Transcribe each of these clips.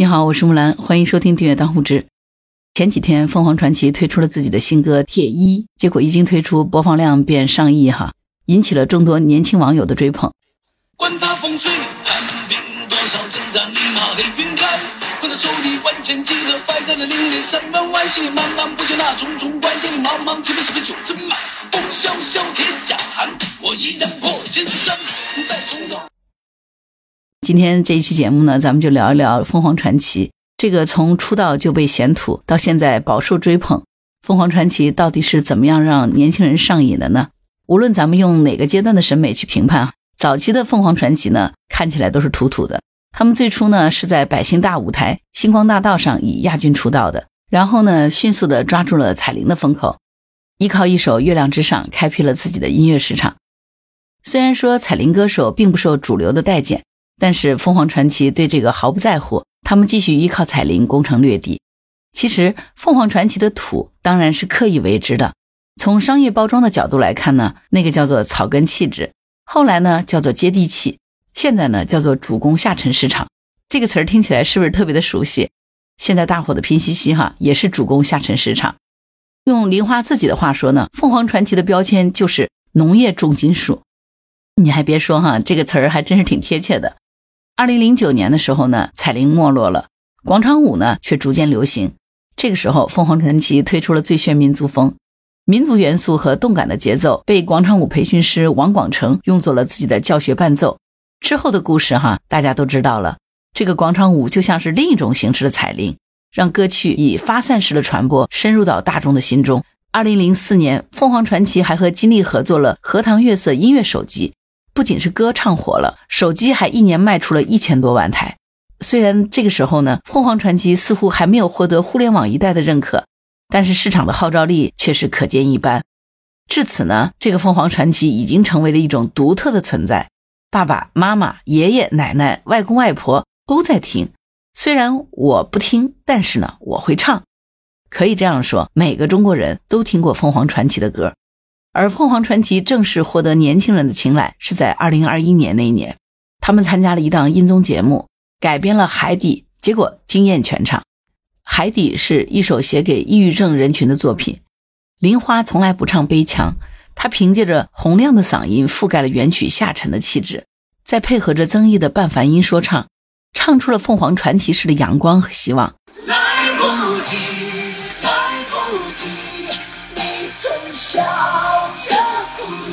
你好，我是木兰，欢迎收听订阅当户知。前几天凤凰传奇推出了自己的新歌《铁衣》，结果一经推出，播放量便上亿哈，引起了众多年轻网友的追捧。管他风吹寒冰多少，征战立马黑云开。管他手里万千金河摆在了林内，三万万星茫茫不就那重重关顶，茫茫前面是个九真马，风萧萧铁甲寒，我依然破千山，带重装。今天这一期节目呢，咱们就聊一聊凤凰传奇这个从出道就被嫌土，到现在饱受追捧。凤凰传奇到底是怎么样让年轻人上瘾的呢？无论咱们用哪个阶段的审美去评判，早期的凤凰传奇呢，看起来都是土土的。他们最初呢是在百姓大舞台星光大道上以亚军出道的，然后呢迅速的抓住了彩铃的风口，依靠一首《月亮之上》开辟了自己的音乐市场。虽然说彩铃歌手并不受主流的待见。但是凤凰传奇对这个毫不在乎，他们继续依靠彩铃攻城略地。其实凤凰传奇的土当然是刻意为之的。从商业包装的角度来看呢，那个叫做草根气质，后来呢叫做接地气，现在呢叫做主攻下沉市场。这个词儿听起来是不是特别的熟悉？现在大火的拼夕夕哈也是主攻下沉市场。用林花自己的话说呢，凤凰传奇的标签就是农业重金属。你还别说哈，这个词儿还真是挺贴切的。二零零九年的时候呢，彩铃没落了，广场舞呢却逐渐流行。这个时候，凤凰传奇推出了最炫民族风，民族元素和动感的节奏被广场舞培训师王广成用作了自己的教学伴奏。之后的故事哈，大家都知道了。这个广场舞就像是另一种形式的彩铃，让歌曲以发散式的传播深入到大众的心中。二零零四年，凤凰传奇还和金立合作了《荷塘月色》音乐手机。不仅是歌唱火了，手机还一年卖出了一千多万台。虽然这个时候呢，凤凰传奇似乎还没有获得互联网一代的认可，但是市场的号召力却是可见一斑。至此呢，这个凤凰传奇已经成为了一种独特的存在。爸爸妈妈、爷爷奶奶、外公外婆都在听。虽然我不听，但是呢，我会唱。可以这样说，每个中国人都听过凤凰传奇的歌。而凤凰传奇正式获得年轻人的青睐，是在二零二一年那一年，他们参加了一档音综节目，改编了《海底》，结果惊艳全场。《海底》是一首写给抑郁症人群的作品。林花从来不唱悲腔，她凭借着洪亮的嗓音覆盖了原曲下沉的气质，再配合着曾毅的半梵音说唱，唱出了凤凰传奇式的阳光和希望。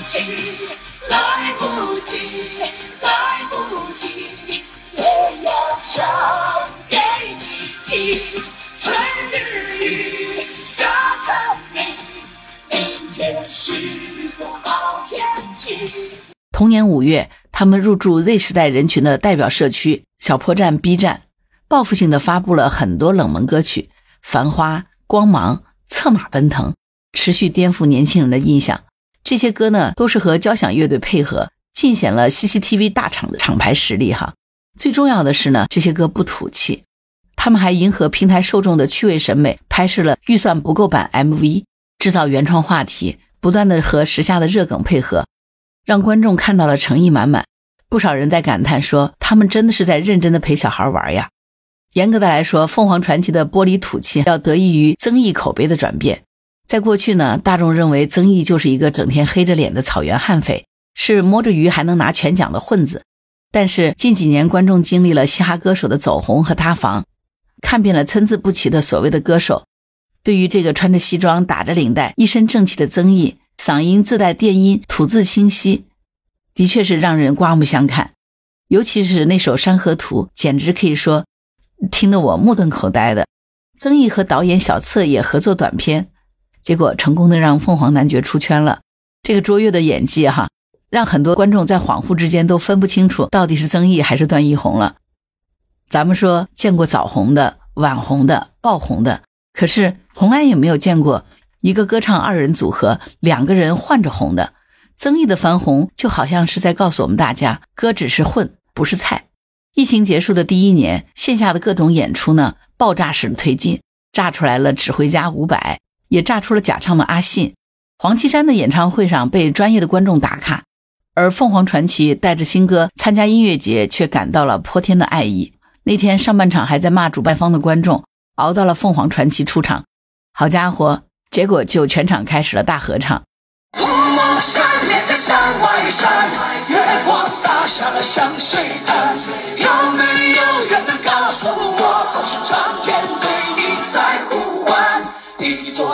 来不及，来不及，我要唱给你听。春日雨夏蝉鸣，明天是个好天气。同年五月，他们入驻 Z 时代人群的代表社区小破站 B 站，报复性的发布了很多冷门歌曲，《繁花》《光芒》《策马奔腾》，持续颠覆年轻人的印象。这些歌呢，都是和交响乐队配合，尽显了 CCTV 大厂的厂牌实力哈。最重要的是呢，这些歌不土气，他们还迎合平台受众的趣味审美，拍摄了预算不够版 MV，制造原创话题，不断的和时下的热梗配合，让观众看到了诚意满满。不少人在感叹说，他们真的是在认真的陪小孩玩呀。严格的来说，凤凰传奇的玻璃土气要得益于曾毅口碑的转变。在过去呢，大众认为曾毅就是一个整天黑着脸的草原悍匪，是摸着鱼还能拿全奖的混子。但是近几年，观众经历了嘻哈歌手的走红和塌房，看遍了参差不齐的所谓的歌手，对于这个穿着西装、打着领带、一身正气的曾毅，嗓音自带电音，吐字清晰，的确是让人刮目相看。尤其是那首《山河图》，简直可以说听得我目瞪口呆的。曾毅和导演小策也合作短片。结果成功的让凤凰男爵出圈了，这个卓越的演技哈，让很多观众在恍惚之间都分不清楚到底是曾毅还是段奕宏了。咱们说见过早红的、晚红的、爆红的，可是从来也没有见过一个歌唱二人组合两个人换着红的。曾毅的翻红就好像是在告诉我们大家，歌只是混，不是菜。疫情结束的第一年，线下的各种演出呢，爆炸式的推进，炸出来了指挥家伍佰。也炸出了假唱的阿信，黄绮珊的演唱会上被专业的观众打卡，而凤凰传奇带着新歌参加音乐节，却感到了泼天的爱意。那天上半场还在骂主办方的观众，熬到了凤凰传奇出场。好家伙，结果就全场开始了大合唱。山山，月光洒下了香水滩。有没有人能告诉我，多少苍天对？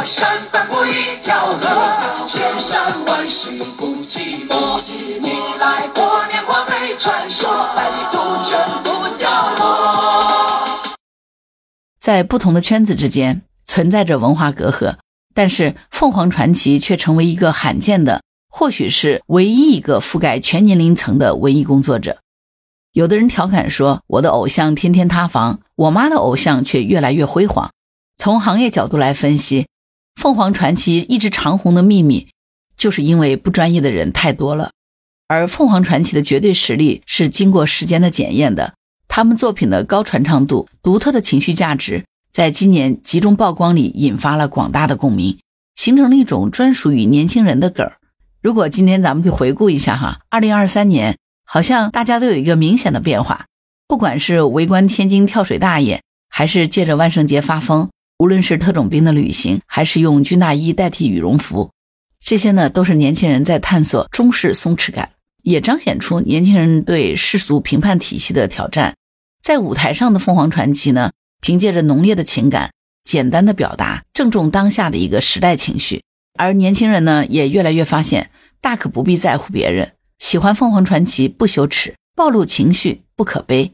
山翻过一条河，千山万水不寂寞。你来过年华被传说，带你杜鹃不掉落。在不同的圈子之间存在着文化隔阂，但是凤凰传奇却成为一个罕见的。或许是唯一一个覆盖全年龄层的文艺工作者。有的人调侃说：“我的偶像天天塌房，我妈的偶像却越来越辉煌。”从行业角度来分析，凤凰传奇一直长红的秘密，就是因为不专业的人太多了。而凤凰传奇的绝对实力是经过时间的检验的，他们作品的高传唱度、独特的情绪价值，在今年集中曝光里引发了广大的共鸣，形成了一种专属于年轻人的梗儿。如果今天咱们去回顾一下哈，二零二三年好像大家都有一个明显的变化，不管是围观天津跳水大爷，还是借着万圣节发疯，无论是特种兵的旅行，还是用军大衣代替羽绒服，这些呢都是年轻人在探索中式松弛感，也彰显出年轻人对世俗评判体系的挑战。在舞台上的凤凰传奇呢，凭借着浓烈的情感，简单的表达，正中当下的一个时代情绪。而年轻人呢，也越来越发现，大可不必在乎别人，喜欢凤凰传奇不羞耻，暴露情绪不可悲。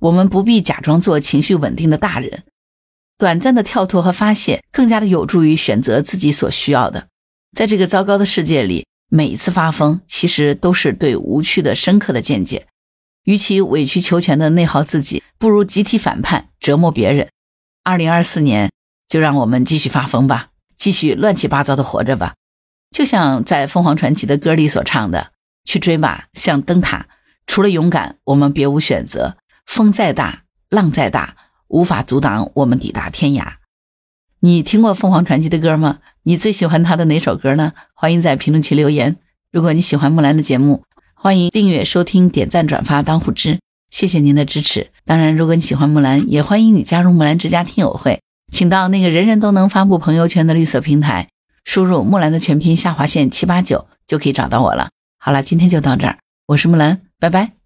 我们不必假装做情绪稳定的大人，短暂的跳脱和发泄，更加的有助于选择自己所需要的。在这个糟糕的世界里，每一次发疯，其实都是对无趣的深刻的见解。与其委曲求全的内耗自己，不如集体反叛，折磨别人。二零二四年，就让我们继续发疯吧。继续乱七八糟的活着吧，就像在凤凰传奇的歌里所唱的：“去追吧，像灯塔。除了勇敢，我们别无选择。风再大，浪再大，无法阻挡我们抵达天涯。”你听过凤凰传奇的歌吗？你最喜欢他的哪首歌呢？欢迎在评论区留言。如果你喜欢木兰的节目，欢迎订阅、收听、点赞、转发当护之，谢谢您的支持。当然，如果你喜欢木兰，也欢迎你加入木兰之家听友会。请到那个人人都能发布朋友圈的绿色平台，输入木兰的全拼下划线七八九就可以找到我了。好了，今天就到这儿，我是木兰，拜拜。